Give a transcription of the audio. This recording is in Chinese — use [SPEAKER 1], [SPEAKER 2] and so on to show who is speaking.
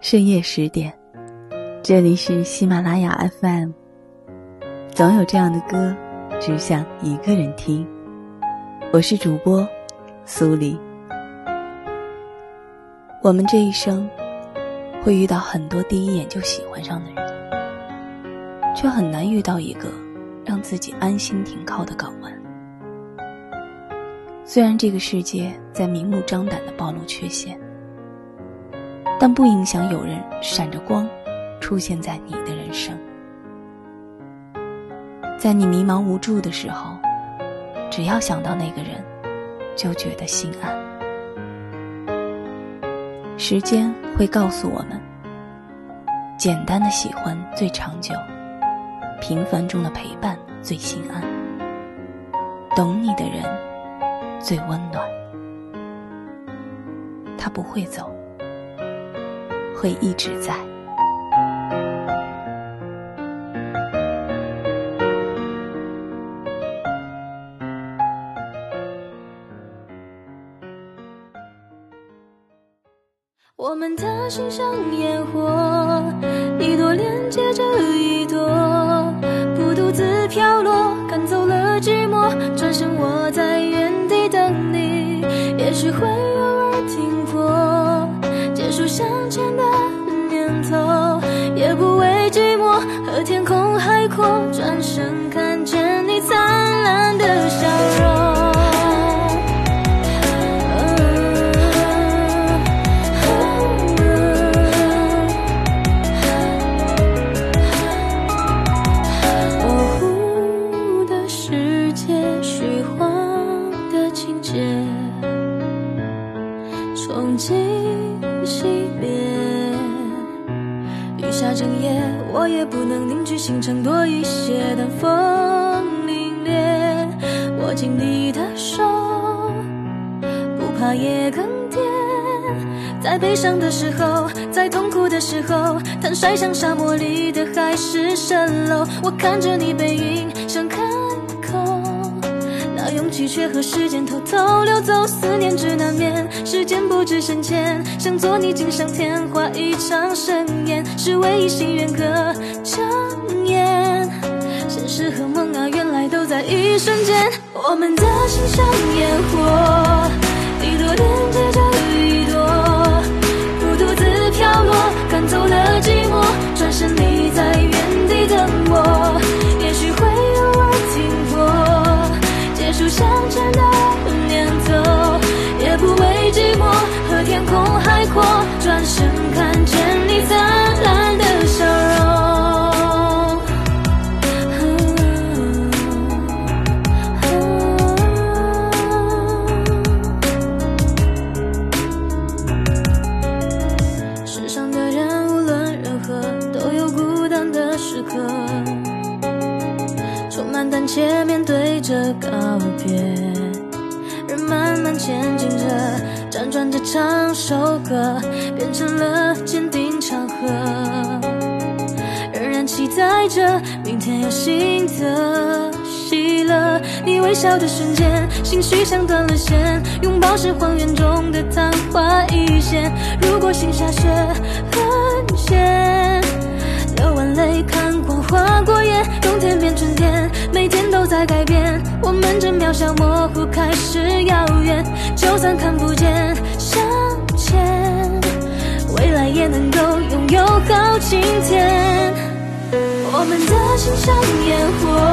[SPEAKER 1] 深夜十点，这里是喜马拉雅 FM。总有这样的歌，只想一个人听。我是主播苏黎。我们这一生会遇到很多第一眼就喜欢上的人，却很难遇到一个让自己安心停靠的港湾。虽然这个世界在明目张胆的暴露缺陷，但不影响有人闪着光出现在你的人生。在你迷茫无助的时候，只要想到那个人，就觉得心安。时间会告诉我们，简单的喜欢最长久，平凡中的陪伴最心安，懂你的人。最温暖，他不会走，会一直在。
[SPEAKER 2] 我们的心像烟火，一朵连接着和天空海阔，转身看见你灿烂的笑容。模糊的世界，虚幻的情节，憧憬熄灭。下整夜，我也不能凝聚星辰多一些，但风凛冽，握紧你的手，不怕夜更迭。在悲伤的时候，在痛苦的时候，坦率像沙漠里的海市蜃楼。我看着你背影，想，勇气却和时间偷偷溜走。思念只难免，时间不知深浅，想做你锦上添花一场盛宴，是唯一心愿可成现实和梦啊，原来都在一瞬间。我们的心像烟火，一朵连对着告别，人慢慢前进着，辗转着唱首歌，变成了坚定长河。仍然期待着明天有新的喜乐。你微笑的瞬间，心绪像断了线，拥抱是荒原中的昙花一现。如果心下雪很咸，流完泪看过花过叶，冬天变春天。每天都在改变，我们这渺小模糊开始遥远。就算看不见向前，未来也能够拥有好晴天。我们的心像烟火。